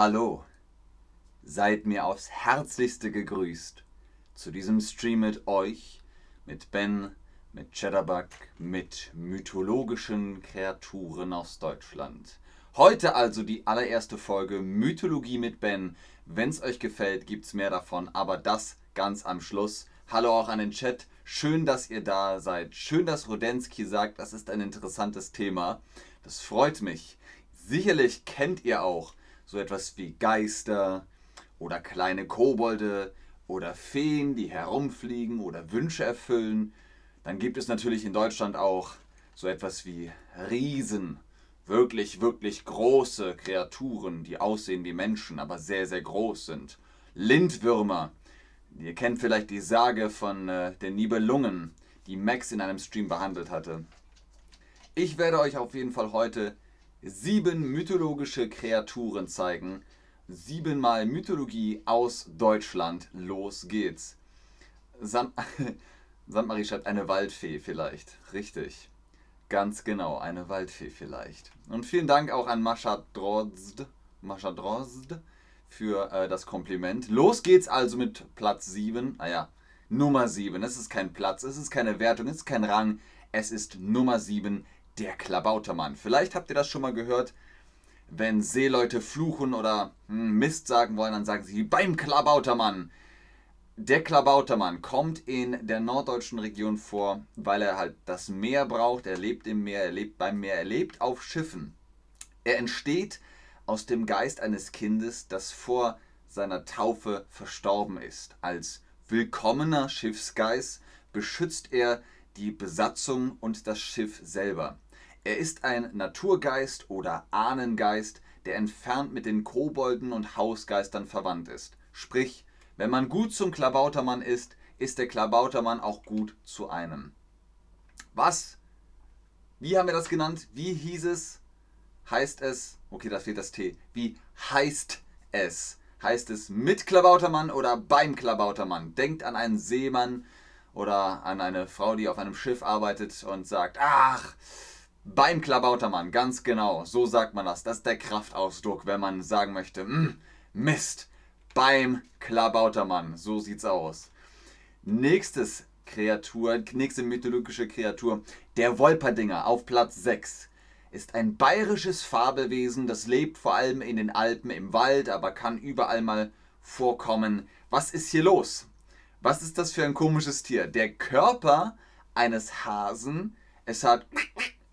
Hallo, seid mir aufs Herzlichste gegrüßt zu diesem Stream mit euch, mit Ben, mit Cheddarbug, mit mythologischen Kreaturen aus Deutschland. Heute also die allererste Folge Mythologie mit Ben. Wenn es euch gefällt, gibt es mehr davon, aber das ganz am Schluss. Hallo auch an den Chat. Schön, dass ihr da seid. Schön, dass Rodensky sagt, das ist ein interessantes Thema. Das freut mich. Sicherlich kennt ihr auch so etwas wie Geister oder kleine Kobolde oder Feen, die herumfliegen oder Wünsche erfüllen. Dann gibt es natürlich in Deutschland auch so etwas wie Riesen, wirklich, wirklich große Kreaturen, die aussehen wie Menschen, aber sehr, sehr groß sind. Lindwürmer. Ihr kennt vielleicht die Sage von äh, den Nibelungen, die Max in einem Stream behandelt hatte. Ich werde euch auf jeden Fall heute sieben mythologische Kreaturen zeigen. Siebenmal Mythologie aus Deutschland. Los geht's. Sam Sandmarie schreibt eine Waldfee vielleicht. Richtig. Ganz genau, eine Waldfee vielleicht. Und vielen Dank auch an Mascha Drozd, Mascha Drozd für äh, das Kompliment. Los geht's also mit Platz 7. Ah ja, Nummer 7. Es ist kein Platz, es ist keine Wertung, es ist kein Rang. Es ist Nummer 7, der Klabautermann. Vielleicht habt ihr das schon mal gehört. Wenn Seeleute fluchen oder hm, Mist sagen wollen, dann sagen sie beim Klabautermann. Der Klabautermann kommt in der norddeutschen Region vor, weil er halt das Meer braucht. Er lebt im Meer, er lebt beim Meer, er lebt auf Schiffen. Er entsteht aus dem Geist eines Kindes, das vor seiner Taufe verstorben ist. Als willkommener Schiffsgeist beschützt er die Besatzung und das Schiff selber. Er ist ein Naturgeist oder Ahnengeist, der entfernt mit den Kobolden und Hausgeistern verwandt ist. Sprich, wenn man gut zum Klabautermann ist, ist der Klabautermann auch gut zu einem. Was? Wie haben wir das genannt? Wie hieß es? Heißt es? Okay, da fehlt das T. Wie heißt es? Heißt es mit Klabautermann oder beim Klabautermann? Denkt an einen Seemann oder an eine Frau, die auf einem Schiff arbeitet und sagt, ach, beim Klabautermann, ganz genau, so sagt man das. Das ist der Kraftausdruck, wenn man sagen möchte, hm, Mist, beim Klabautermann, so sieht's aus. Nächstes Kreatur, nächste mythologische Kreatur, der Wolperdinger auf Platz 6 ist ein bayerisches Fabelwesen, das lebt vor allem in den Alpen im Wald, aber kann überall mal vorkommen. Was ist hier los? Was ist das für ein komisches Tier? Der Körper eines Hasen, es hat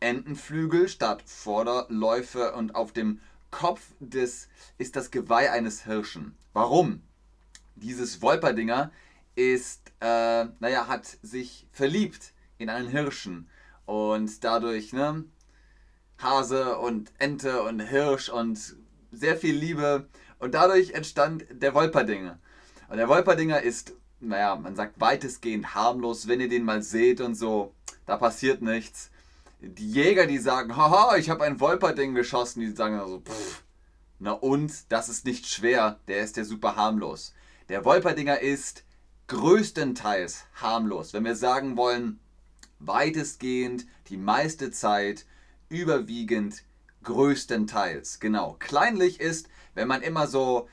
Entenflügel statt Vorderläufe und auf dem Kopf des ist das Geweih eines Hirschen. Warum? Dieses Wolperdinger ist, äh, naja, hat sich verliebt in einen Hirschen und dadurch, ne, Hase und Ente und Hirsch und sehr viel Liebe und dadurch entstand der Wolperdinger. Und der Wolperdinger ist, naja, man sagt weitestgehend harmlos, wenn ihr den mal seht und so, da passiert nichts die Jäger, die sagen, haha, ich habe ein Wolperding geschossen, die sagen also, pff, na und, das ist nicht schwer, der ist ja super harmlos. Der Wolperdinger ist größtenteils harmlos. Wenn wir sagen wollen, weitestgehend, die meiste Zeit, überwiegend, größtenteils. Genau. Kleinlich ist, wenn man immer so,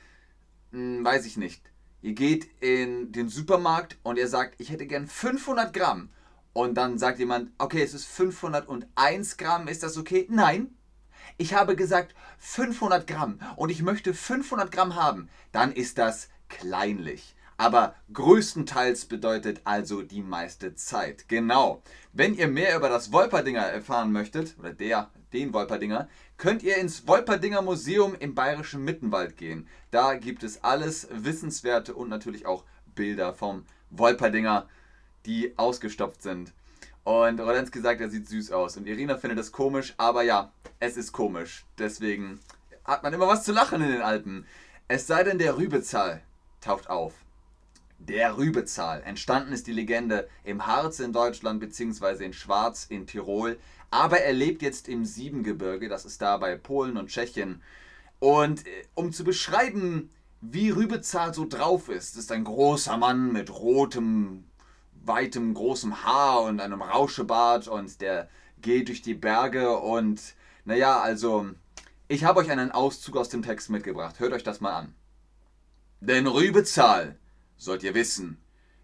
hm, weiß ich nicht, ihr geht in den Supermarkt und ihr sagt, ich hätte gern 500 Gramm und dann sagt jemand, okay, es ist 501 Gramm, ist das okay? Nein. Ich habe gesagt 500 Gramm und ich möchte 500 Gramm haben. Dann ist das kleinlich. Aber größtenteils bedeutet also die meiste Zeit. Genau. Wenn ihr mehr über das Wolperdinger erfahren möchtet, oder der, den Wolperdinger, könnt ihr ins Wolperdinger Museum im Bayerischen Mittenwald gehen. Da gibt es alles Wissenswerte und natürlich auch Bilder vom Wolperdinger die ausgestopft sind. Und Rolensky sagt, er sieht süß aus. Und Irina findet das komisch, aber ja, es ist komisch. Deswegen hat man immer was zu lachen in den Alpen. Es sei denn, der Rübezahl taucht auf. Der Rübezahl. Entstanden ist die Legende im Harz in Deutschland bzw. in Schwarz in Tirol. Aber er lebt jetzt im Siebengebirge, das ist da bei Polen und Tschechien. Und äh, um zu beschreiben, wie Rübezahl so drauf ist, ist ein großer Mann mit rotem weitem, großem Haar und einem Rauschebart und der geht durch die Berge und naja, also Ich habe euch einen Auszug aus dem Text mitgebracht. Hört euch das mal an. Denn Rübezahl, sollt ihr wissen,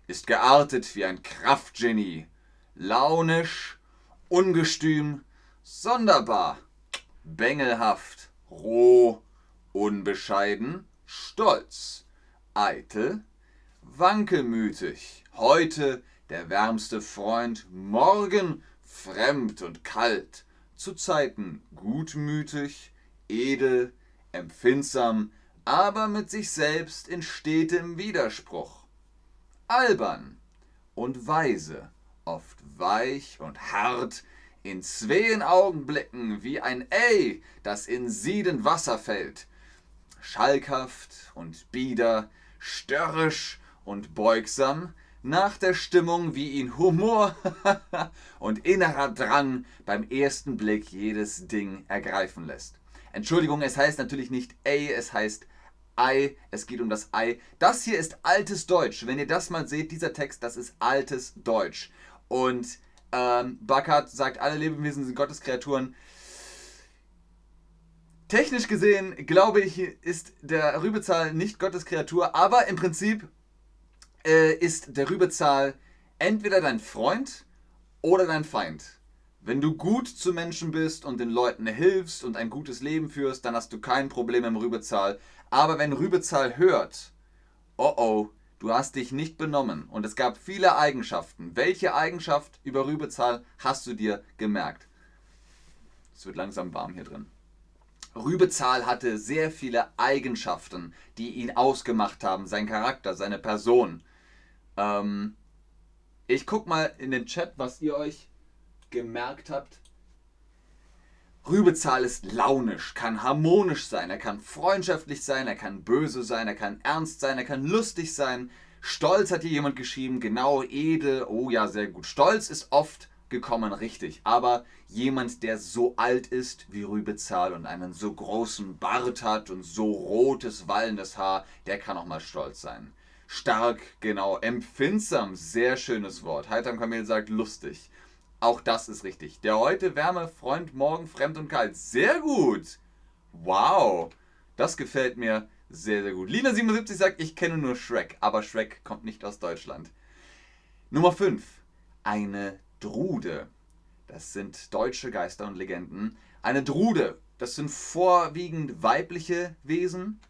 ist geartet wie ein Kraftgenie, launisch, ungestüm, sonderbar, bengelhaft, roh, unbescheiden, stolz, eitel, wankelmütig, heute der wärmste Freund, morgen fremd und kalt, zu Zeiten gutmütig, edel, empfindsam, aber mit sich selbst in stetem Widerspruch. Albern und weise, oft weich und hart, in zween Augenblicken wie ein Ei, das in siedend Wasser fällt, schalkhaft und bieder, störrisch und beugsam, nach der Stimmung wie ihn Humor und innerer Drang beim ersten Blick jedes Ding ergreifen lässt. Entschuldigung, es heißt natürlich nicht Ei, es heißt Ei, es geht um das Ei. Das hier ist altes Deutsch. Wenn ihr das mal seht, dieser Text, das ist altes Deutsch. Und ähm, Backert sagt, alle Lebewesen sind Gottes Kreaturen. Technisch gesehen, glaube ich, ist der Rübezahl nicht Gottes Kreatur, aber im Prinzip äh, ist der Rübezahl entweder dein Freund oder dein Feind. Wenn du gut zu Menschen bist und den Leuten hilfst und ein gutes Leben führst, dann hast du kein Problem im Rübezahl. Aber wenn Rübezahl hört, oh oh, du hast dich nicht benommen und es gab viele Eigenschaften. Welche Eigenschaft über Rübezahl hast du dir gemerkt? Es wird langsam warm hier drin. Rübezahl hatte sehr viele Eigenschaften, die ihn ausgemacht haben, sein Charakter, seine Person. Ähm, ich guck mal in den Chat, was ihr euch gemerkt habt, Rübezahl ist launisch, kann harmonisch sein, er kann freundschaftlich sein, er kann böse sein, er kann ernst sein, er kann lustig sein. Stolz hat hier jemand geschrieben, genau, edel, oh ja, sehr gut. Stolz ist oft gekommen, richtig, aber jemand, der so alt ist wie Rübezahl und einen so großen Bart hat und so rotes, wallendes Haar, der kann auch mal stolz sein. Stark, genau, empfindsam, sehr schönes Wort. Heiter Kamel sagt lustig. Auch das ist richtig. Der heute Wärme, Freund, morgen fremd und kalt. Sehr gut. Wow. Das gefällt mir sehr, sehr gut. Lina77 sagt, ich kenne nur Shrek, aber Shrek kommt nicht aus Deutschland. Nummer 5. Eine Drude. Das sind deutsche Geister und Legenden. Eine Drude, das sind vorwiegend weibliche Wesen,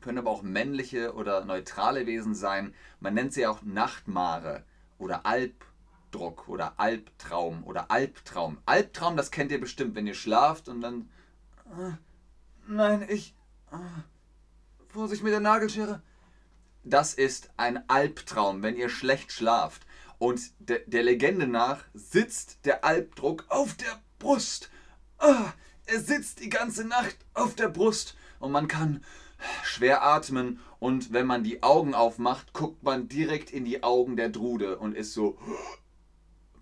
können aber auch männliche oder neutrale Wesen sein. Man nennt sie auch Nachtmare oder Albdruck oder Albtraum oder Albtraum. Albtraum, das kennt ihr bestimmt, wenn ihr schlaft und dann. Äh, nein, ich. Äh, Vorsicht mit der Nagelschere. Das ist ein Albtraum, wenn ihr schlecht schlaft. Und de, der Legende nach sitzt der Albdruck auf der Brust. Ah, er sitzt die ganze Nacht auf der Brust und man kann schwer atmen und wenn man die Augen aufmacht, guckt man direkt in die Augen der Drude und ist so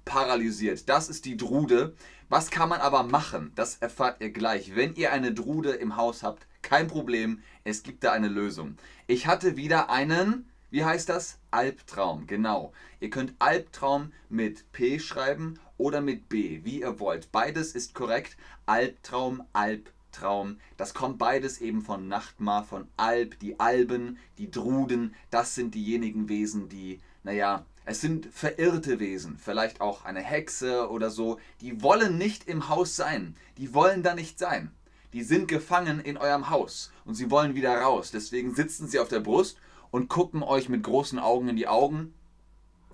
paralysiert. Das ist die Drude. Was kann man aber machen? Das erfahrt ihr gleich. Wenn ihr eine Drude im Haus habt, kein Problem, es gibt da eine Lösung. Ich hatte wieder einen, wie heißt das? Albtraum, genau. Ihr könnt Albtraum mit P schreiben oder mit B, wie ihr wollt. Beides ist korrekt. Albtraum, Albtraum. Das kommt beides eben von Nachtmar, von Alb, die Alben, die Druden. Das sind diejenigen Wesen, die, naja, es sind verirrte Wesen, vielleicht auch eine Hexe oder so, die wollen nicht im Haus sein. Die wollen da nicht sein. Die sind gefangen in eurem Haus und sie wollen wieder raus. Deswegen sitzen sie auf der Brust und gucken euch mit großen Augen in die Augen.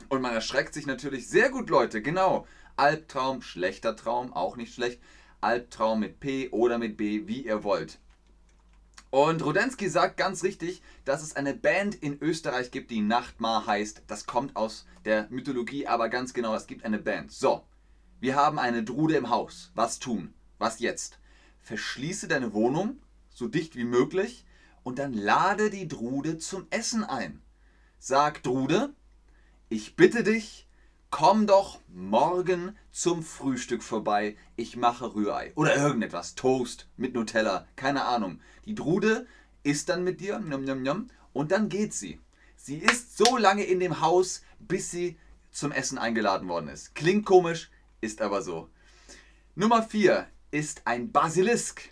Und man erschreckt sich natürlich sehr gut, Leute. Genau. Albtraum, schlechter Traum, auch nicht schlecht. Albtraum mit P oder mit B, wie ihr wollt. Und Rudensky sagt ganz richtig, dass es eine Band in Österreich gibt, die Nachtmar heißt. Das kommt aus der Mythologie, aber ganz genau, es gibt eine Band. So, wir haben eine Drude im Haus. Was tun? Was jetzt? Verschließe deine Wohnung so dicht wie möglich und dann lade die Drude zum Essen ein. Sag Drude, ich bitte dich, komm doch morgen zum Frühstück vorbei, ich mache Rührei. Oder irgendetwas, Toast mit Nutella, keine Ahnung. Die Drude isst dann mit dir, njom, njom, njom, und dann geht sie. Sie ist so lange in dem Haus, bis sie zum Essen eingeladen worden ist. Klingt komisch, ist aber so. Nummer 4 ist ein Basilisk.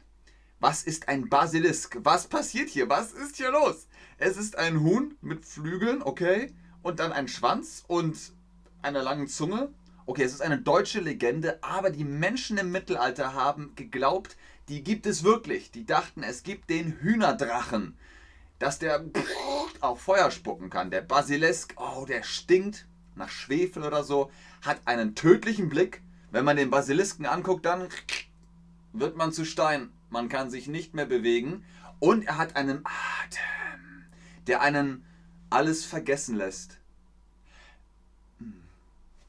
Was ist ein Basilisk? Was passiert hier? Was ist hier los? Es ist ein Huhn mit Flügeln, okay, und dann ein Schwanz und einer langen Zunge. Okay, es ist eine deutsche Legende, aber die Menschen im Mittelalter haben geglaubt, die gibt es wirklich. Die dachten, es gibt den Hühnerdrachen, dass der auf Feuer spucken kann. Der Basilisk, oh, der stinkt nach Schwefel oder so, hat einen tödlichen Blick. Wenn man den Basilisken anguckt, dann wird man zu Stein. Man kann sich nicht mehr bewegen. Und er hat einen Atem, der einen alles vergessen lässt.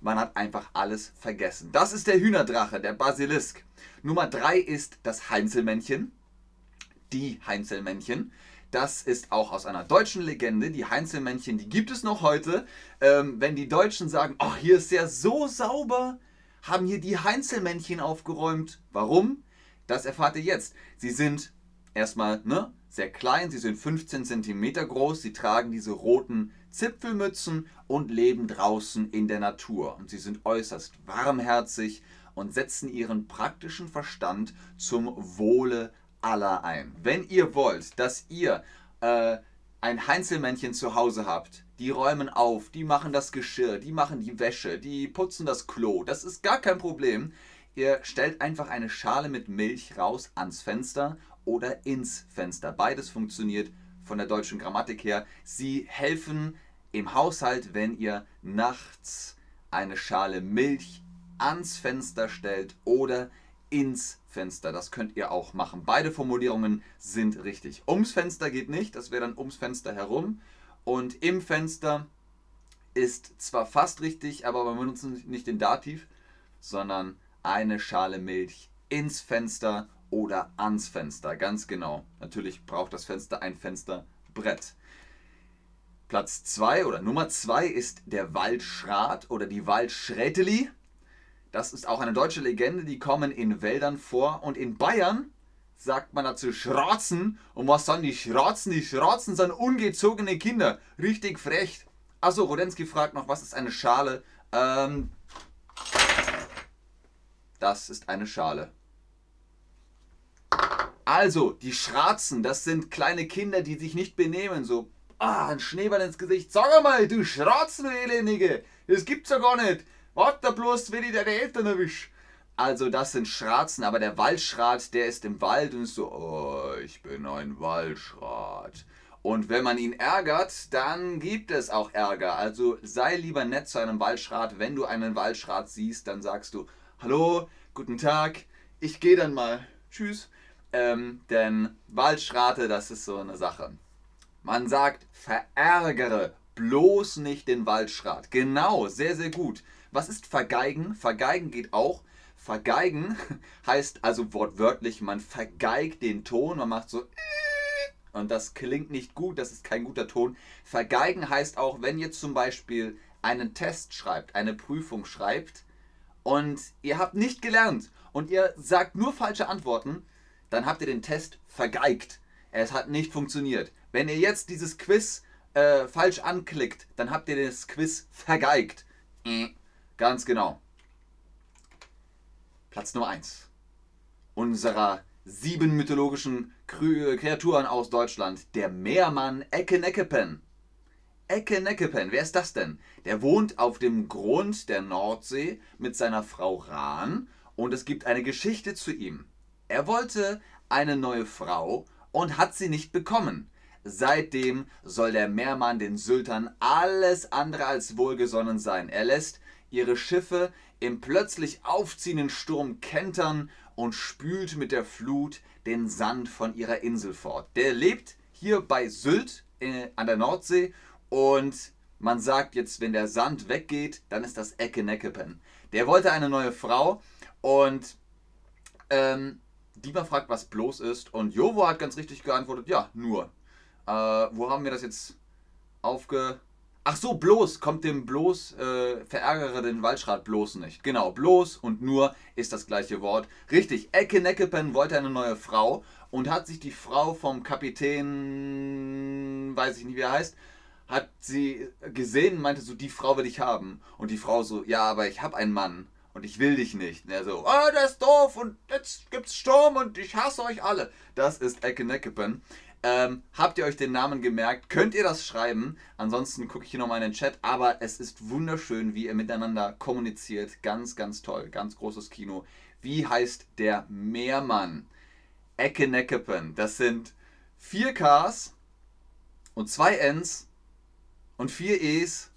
Man hat einfach alles vergessen. Das ist der Hühnerdrache, der Basilisk. Nummer 3 ist das Heinzelmännchen. Die Heinzelmännchen. Das ist auch aus einer deutschen Legende. Die Heinzelmännchen, die gibt es noch heute. Ähm, wenn die Deutschen sagen, ach, hier ist ja so sauber, haben hier die Heinzelmännchen aufgeräumt. Warum? Das erfahrt ihr jetzt. Sie sind erstmal ne, sehr klein, sie sind 15 cm groß, sie tragen diese roten Zipfelmützen und leben draußen in der Natur. Und sie sind äußerst warmherzig und setzen ihren praktischen Verstand zum Wohle aller ein. Wenn ihr wollt, dass ihr äh, ein Heinzelmännchen zu Hause habt, die räumen auf, die machen das Geschirr, die machen die Wäsche, die putzen das Klo, das ist gar kein Problem. Ihr stellt einfach eine Schale mit Milch raus ans Fenster oder ins Fenster. Beides funktioniert von der deutschen Grammatik her. Sie helfen im Haushalt, wenn ihr nachts eine Schale Milch ans Fenster stellt oder ins Fenster. Das könnt ihr auch machen. Beide Formulierungen sind richtig. Ums Fenster geht nicht, das wäre dann ums Fenster herum. Und im Fenster ist zwar fast richtig, aber wir benutzen nicht den Dativ, sondern eine Schale Milch ins Fenster oder ans Fenster. Ganz genau. Natürlich braucht das Fenster ein Fensterbrett. Platz 2 oder Nummer 2 ist der Waldschrat oder die Waldschräteli. Das ist auch eine deutsche Legende, die kommen in Wäldern vor. Und in Bayern sagt man dazu Schratzen. Und was sind die Schratzen? Die Schratzen sind ungezogene Kinder. Richtig frech. Achso, Rodensky fragt noch, was ist eine Schale? Ähm, das ist eine Schale. Also, die Schratzen, das sind kleine Kinder, die sich nicht benehmen. So, ah, ein Schneeball ins Gesicht. Sag mal, du Schratzen, Elendige. Das gibt's ja gar nicht. Warte bloß, wenn ich deine Eltern erwisch. Also, das sind Schratzen, aber der Waldschrat, der ist im Wald und ist so, oh, ich bin ein Waldschrat. Und wenn man ihn ärgert, dann gibt es auch Ärger. Also sei lieber nett zu einem Waldschrat. Wenn du einen Waldschrat siehst, dann sagst du, hallo, guten Tag, ich gehe dann mal. Tschüss. Ähm, denn Waldschrate, das ist so eine Sache. Man sagt, verärgere bloß nicht den Waldschrat. Genau, sehr, sehr gut. Was ist vergeigen? Vergeigen geht auch. Vergeigen heißt also wortwörtlich, man vergeigt den Ton, man macht so und das klingt nicht gut, das ist kein guter Ton. Vergeigen heißt auch, wenn ihr zum Beispiel einen Test schreibt, eine Prüfung schreibt, und ihr habt nicht gelernt und ihr sagt nur falsche Antworten, dann habt ihr den Test vergeigt. Es hat nicht funktioniert. Wenn ihr jetzt dieses Quiz äh, falsch anklickt, dann habt ihr das Quiz vergeigt. Äh, ganz genau. Platz Nummer 1 unserer sieben mythologischen Kreaturen aus Deutschland, der Meermann Eckeneckepen. Ecke-Neckepen, wer ist das denn? Der wohnt auf dem Grund der Nordsee mit seiner Frau Rahn und es gibt eine Geschichte zu ihm. Er wollte eine neue Frau und hat sie nicht bekommen. Seitdem soll der Meermann den Syltern alles andere als wohlgesonnen sein. Er lässt ihre Schiffe im plötzlich aufziehenden Sturm kentern und spült mit der Flut den Sand von ihrer Insel fort. Der lebt hier bei Sylt äh, an der Nordsee und man sagt jetzt, wenn der Sand weggeht, dann ist das Ecke Neckepen. Der wollte eine neue Frau und ähm, Dima fragt, was bloß ist. Und Jovo hat ganz richtig geantwortet, ja, nur. Äh, wo haben wir das jetzt aufge... Ach so, bloß, kommt dem bloß, äh, verärgere den Waldschrat bloß nicht. Genau, bloß und nur ist das gleiche Wort. Richtig, Ecke Neckepen wollte eine neue Frau und hat sich die Frau vom Kapitän, weiß ich nicht wie er heißt, hat sie gesehen und meinte so, die Frau will ich haben. Und die Frau so, ja, aber ich habe einen Mann. Und ich will dich nicht. Und er so, oh, das ist doof und jetzt gibt's Sturm und ich hasse euch alle. Das ist Ecke Neckepen. Ähm, habt ihr euch den Namen gemerkt? Könnt ihr das schreiben? Ansonsten gucke ich hier nochmal in den Chat. Aber es ist wunderschön, wie ihr miteinander kommuniziert. Ganz, ganz toll. Ganz großes Kino. Wie heißt der Meermann? Ecke Neckepen. Das sind vier Ks und zwei Ns und vier Es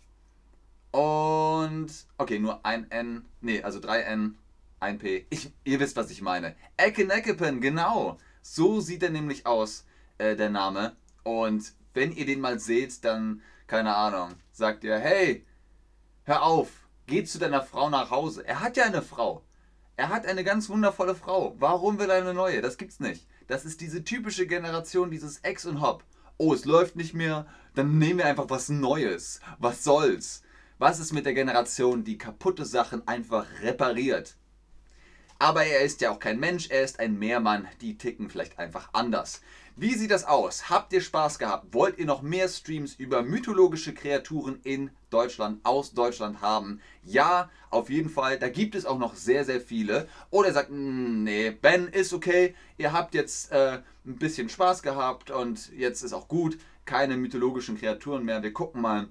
und okay, nur ein N, nee, also drei N, ein P. Ich, ihr wisst, was ich meine. Ecke Neckepen, genau. So sieht er nämlich aus äh, der Name. Und wenn ihr den mal seht, dann, keine Ahnung, sagt ihr, hey, hör auf, geh zu deiner Frau nach Hause. Er hat ja eine Frau. Er hat eine ganz wundervolle Frau. Warum will er eine neue? Das gibt's nicht. Das ist diese typische Generation, dieses Ex und Hop. Oh, es läuft nicht mehr, dann nehmen wir einfach was Neues. Was soll's? Was ist mit der Generation, die kaputte Sachen einfach repariert? Aber er ist ja auch kein Mensch, er ist ein Mehrmann, die ticken vielleicht einfach anders. Wie sieht das aus? Habt ihr Spaß gehabt? Wollt ihr noch mehr Streams über mythologische Kreaturen in Deutschland, aus Deutschland haben? Ja, auf jeden Fall. Da gibt es auch noch sehr, sehr viele. Oder sagt, hm, nee, Ben ist okay. Ihr habt jetzt äh, ein bisschen Spaß gehabt und jetzt ist auch gut. Keine mythologischen Kreaturen mehr. Wir gucken mal.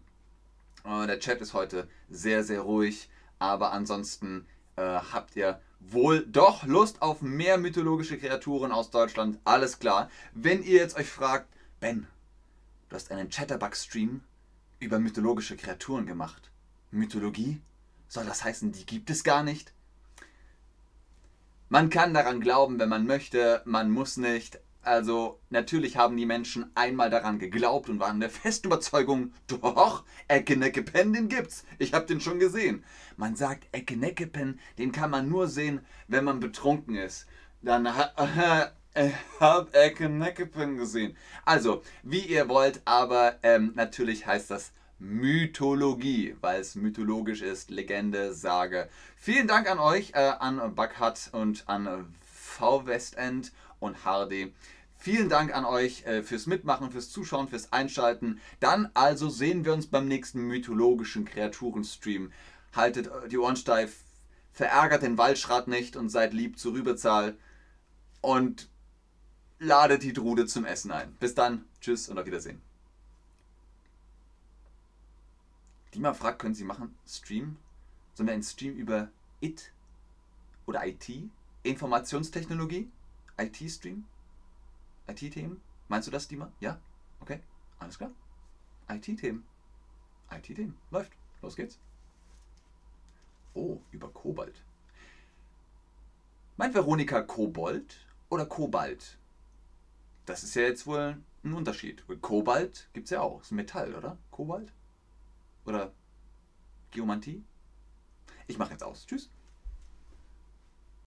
Äh, der Chat ist heute sehr, sehr ruhig. Aber ansonsten äh, habt ihr wohl doch Lust auf mehr mythologische Kreaturen aus Deutschland. Alles klar. Wenn ihr jetzt euch fragt, Ben, du hast einen Chatterbug-Stream über mythologische Kreaturen gemacht. Mythologie? Soll das heißen, die gibt es gar nicht? Man kann daran glauben, wenn man möchte, man muss nicht. Also natürlich haben die Menschen einmal daran geglaubt und waren der festen Überzeugung, doch, Eckeneckepen, den gibt's. Ich habe den schon gesehen. Man sagt, Eckeneckepen, den kann man nur sehen, wenn man betrunken ist. Dann hat äh, hab Eckeneckepen gesehen. Also, wie ihr wollt, aber ähm, natürlich heißt das Mythologie, weil es mythologisch ist, Legende, Sage. Vielen Dank an euch, äh, an Buckhat und an V Westend und Hardy. Vielen Dank an euch äh, fürs Mitmachen, fürs Zuschauen, fürs Einschalten. Dann also sehen wir uns beim nächsten mythologischen Kreaturen-Stream. Haltet äh, die Ohren steif, verärgert den Waldschrat nicht und seid lieb zur Rübezahl. Und ladet die Drude zum Essen ein. Bis dann, tschüss und auf Wiedersehen. Dima fragt, können Sie machen Stream? Sollen wir einen Stream über IT oder IT? Informationstechnologie? IT-Stream? IT-Themen? Meinst du das, Dima? Ja? Okay, alles klar. IT-Themen. IT-Themen. Läuft. Los geht's. Oh, über Kobalt. Meint Veronika Kobold oder Kobalt? Das ist ja jetzt wohl ein Unterschied. Kobalt gibt es ja auch. Ist ein Metall, oder? Kobalt? Oder Geomantie? Ich mache jetzt aus. Tschüss.